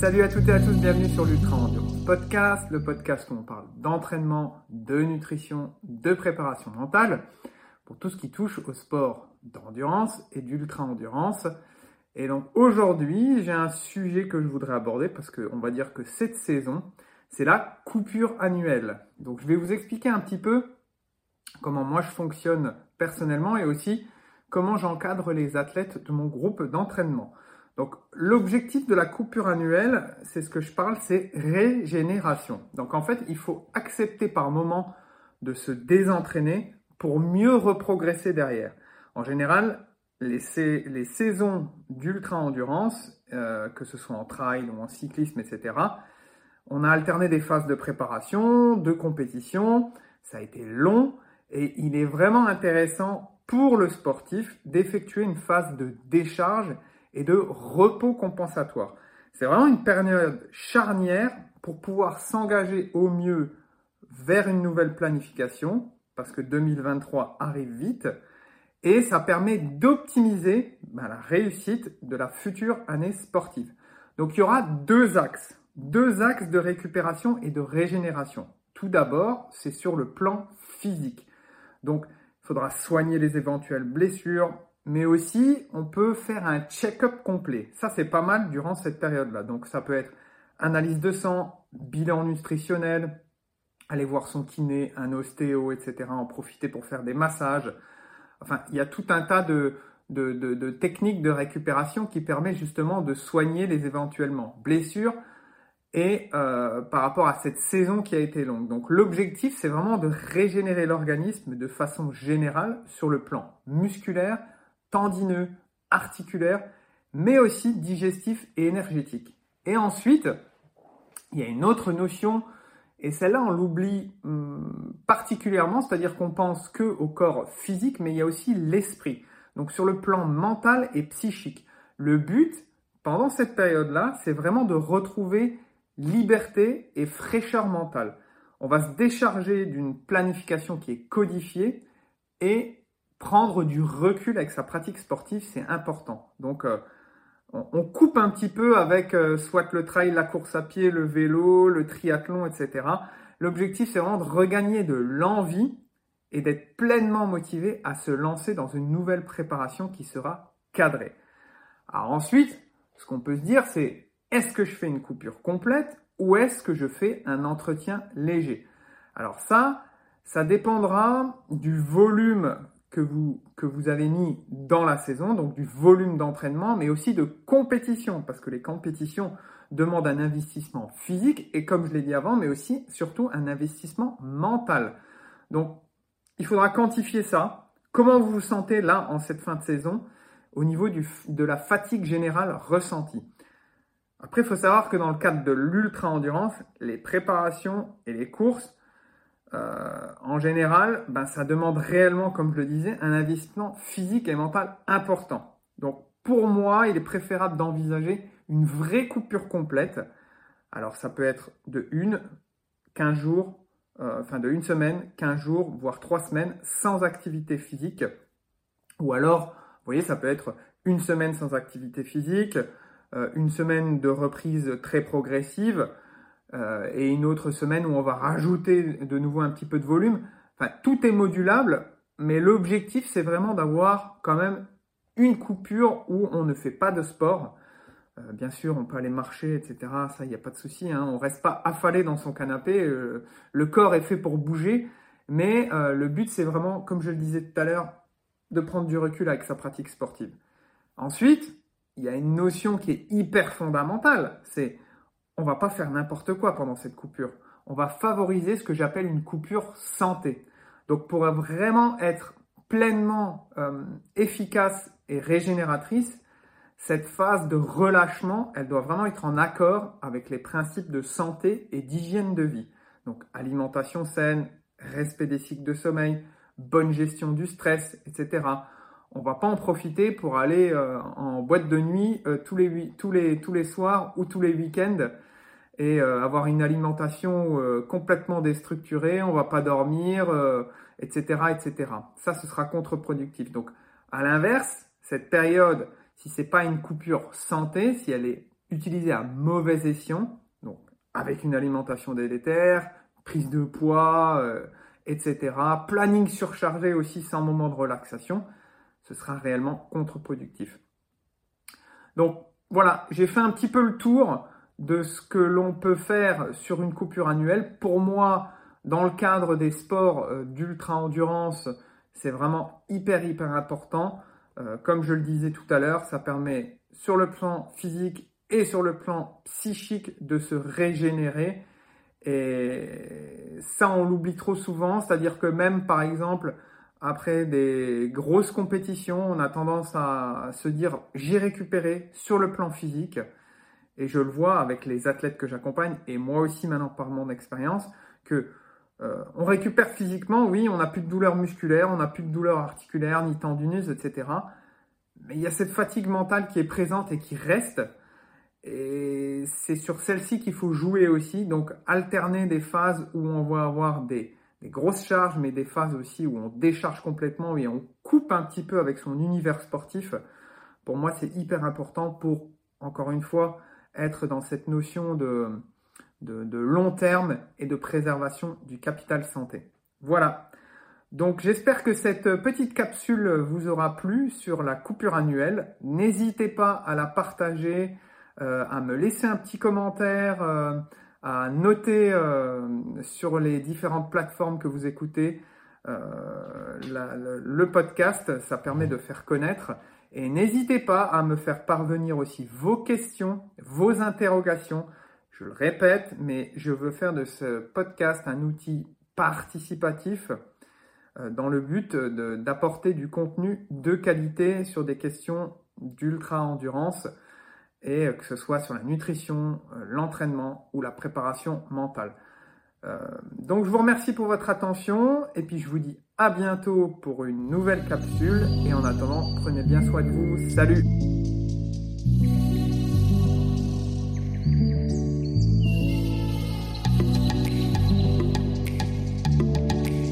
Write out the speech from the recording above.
Salut à toutes et à tous, bienvenue sur l'Ultra Endurance Podcast, le podcast où on parle d'entraînement, de nutrition, de préparation mentale pour tout ce qui touche au sport d'endurance et d'ultra endurance. Et donc aujourd'hui, j'ai un sujet que je voudrais aborder parce qu'on va dire que cette saison, c'est la coupure annuelle. Donc je vais vous expliquer un petit peu comment moi je fonctionne personnellement et aussi comment j'encadre les athlètes de mon groupe d'entraînement. Donc l'objectif de la coupure annuelle, c'est ce que je parle, c'est régénération. Donc en fait, il faut accepter par moment de se désentraîner pour mieux reprogresser derrière. En général, les, saisons d'ultra-endurance, euh, que ce soit en trail ou en cyclisme, etc., on a alterné des phases de préparation, de compétition, ça a été long, et il est vraiment intéressant pour le sportif d'effectuer une phase de décharge et de repos compensatoire. C'est vraiment une période charnière pour pouvoir s'engager au mieux vers une nouvelle planification, parce que 2023 arrive vite, et ça permet d'optimiser ben, la réussite de la future année sportive. Donc il y aura deux axes, deux axes de récupération et de régénération. Tout d'abord, c'est sur le plan physique. Donc il faudra soigner les éventuelles blessures, mais aussi on peut faire un check-up complet. Ça, c'est pas mal durant cette période-là. Donc ça peut être analyse de sang, bilan nutritionnel, aller voir son kiné, un ostéo, etc., en profiter pour faire des massages. Enfin, il y a tout un tas de, de, techniques de récupération qui permet justement de soigner les éventuellement blessures et euh, par rapport à cette saison qui a été longue. Donc l'objectif, c'est vraiment de régénérer l'organisme de façon générale sur le plan musculaire, tendineux, articulaire, mais aussi digestif et énergétique. Et ensuite, il y a une autre notion et celle-là, on l'oublie hum, particulièrement, c'est-à-dire qu'on pense que au corps physique, mais il y a aussi l'esprit. Donc sur le plan mental et psychique. Le but, pendant cette période-là, c'est vraiment de retrouver liberté et fraîcheur mentale. On va se décharger d'une planification qui est codifiée et prendre du recul avec sa pratique sportive, c'est important. Donc, euh, on, coupe un petit peu avec euh, soit le trail, la course à pied, le vélo, le triathlon, etc. L'objectif, c'est vraiment de regagner de l'envie et d'être pleinement motivé à se lancer dans une nouvelle préparation qui sera cadrée. Alors ensuite, ce qu'on peut se dire, c'est est-ce que je fais une coupure complète ou est-ce que je fais un entretien léger? Alors ça, ça dépendra du volume que vous, avez mis dans la saison, donc du volume d'entraînement, mais aussi de compétition, parce que les compétitions demandent un investissement physique, et comme je l'ai dit avant, mais aussi surtout un investissement mental. Donc, il faudra quantifier ça. Comment vous vous sentez là en cette fin de saison au niveau de la fatigue générale ressentie? Après, il faut savoir que dans le cadre de l'ultra-endurance, les préparations et les courses euh, en général, ben, ça demande réellement, comme je le disais, un investissement physique et mental important. Donc pour moi, il est préférable d'envisager une vraie coupure complète. Alors ça peut être de une, 15 jours, euh, de une semaine, 15 jours, voire 3 semaines sans activité physique. Ou alors, vous voyez, ça peut être une semaine sans activité physique, euh, une semaine de reprise très progressive, euh, et une autre semaine où on va rajouter de nouveau un petit peu de volume. Enfin, tout est modulable, mais l'objectif, c'est vraiment d'avoir quand même une coupure où on ne fait pas de sport. Euh, bien sûr, on peut aller marcher, etc. Ça, il n'y a pas de souci. Hein. On reste pas affalé dans son canapé. Euh, le corps est fait pour bouger, mais le but, c'est vraiment, comme je le disais tout à l'heure, de prendre du recul avec sa pratique sportive. Ensuite, il y a une notion qui est hyper fondamentale. C'est on va pas faire n'importe quoi pendant cette coupure. On va favoriser ce que j'appelle une coupure santé. Donc pour vraiment être pleinement euh, efficace et régénératrice, cette phase de relâchement, elle doit vraiment être en accord avec les principes de santé et d'hygiène de vie. Donc alimentation saine, respect des cycles de sommeil, bonne gestion du stress, etc. On va pas en profiter pour aller euh, en boîte de nuit euh, tous, les, tous les soirs ou tous les week-ends et euh, avoir une alimentation euh, complètement déstructurée, on va pas dormir, etc., euh, etc. Ça, ce sera contre-productif. Donc, à l'inverse, cette période, si c'est pas une coupure santé, si elle est utilisé à mauvais escient, donc avec une alimentation délétère, prise de poids, etc., planning surchargé aussi sans moment de relaxation, ce sera réellement contre-productif. Donc voilà, j'ai fait un petit peu le tour de ce que l'on peut faire sur une coupure annuelle. Pour moi, dans le cadre des sports euh, d'ultra-endurance, c'est vraiment hyper, hyper important. Euh, comme je le disais tout à l'heure, ça permet sur le plan physique et sur le plan psychique de se régénérer. Et ça, on l'oublie trop souvent. C'est-à-dire que même, par exemple, après des grosses compétitions, on a tendance à se dire j'ai récupéré sur le plan physique. Et je le vois avec les athlètes que j'accompagne, et moi aussi maintenant par mon expérience, que euh, on récupère physiquement, oui, on n'a plus de douleur musculaire, on n'a plus de douleur articulaire, ni tendineuses, etc. Mais il y a cette fatigue mentale qui est présente et qui reste. Et c'est sur celle-ci qu'il faut jouer aussi. Donc alterner des phases où on va avoir des, des, grosses charges, mais des phases aussi où on décharge complètement et on coupe un petit peu avec son univers sportif. Pour moi, c'est hyper important pour, encore une fois, être dans cette notion de, long terme et de préservation du capital santé. Voilà. Donc j'espère que cette petite capsule vous aura plu sur la coupure annuelle. N'hésitez pas à la partager, euh, à me laisser un petit commentaire, euh, à noter euh, sur les différentes plateformes que vous écoutez le podcast. Ça permet de faire connaître. Et n'hésitez pas à me faire parvenir aussi vos questions, vos interrogations je le répète, mais je veux faire de ce podcast un outil participatif euh, dans le but d'apporter du contenu de qualité sur des questions d'ultra-endurance et que ce soit sur la nutrition, euh, l'entraînement ou la préparation mentale. Euh, donc je vous remercie pour votre attention et puis je vous dis à bientôt pour une nouvelle capsule et en attendant prenez bien soin de vous. Salut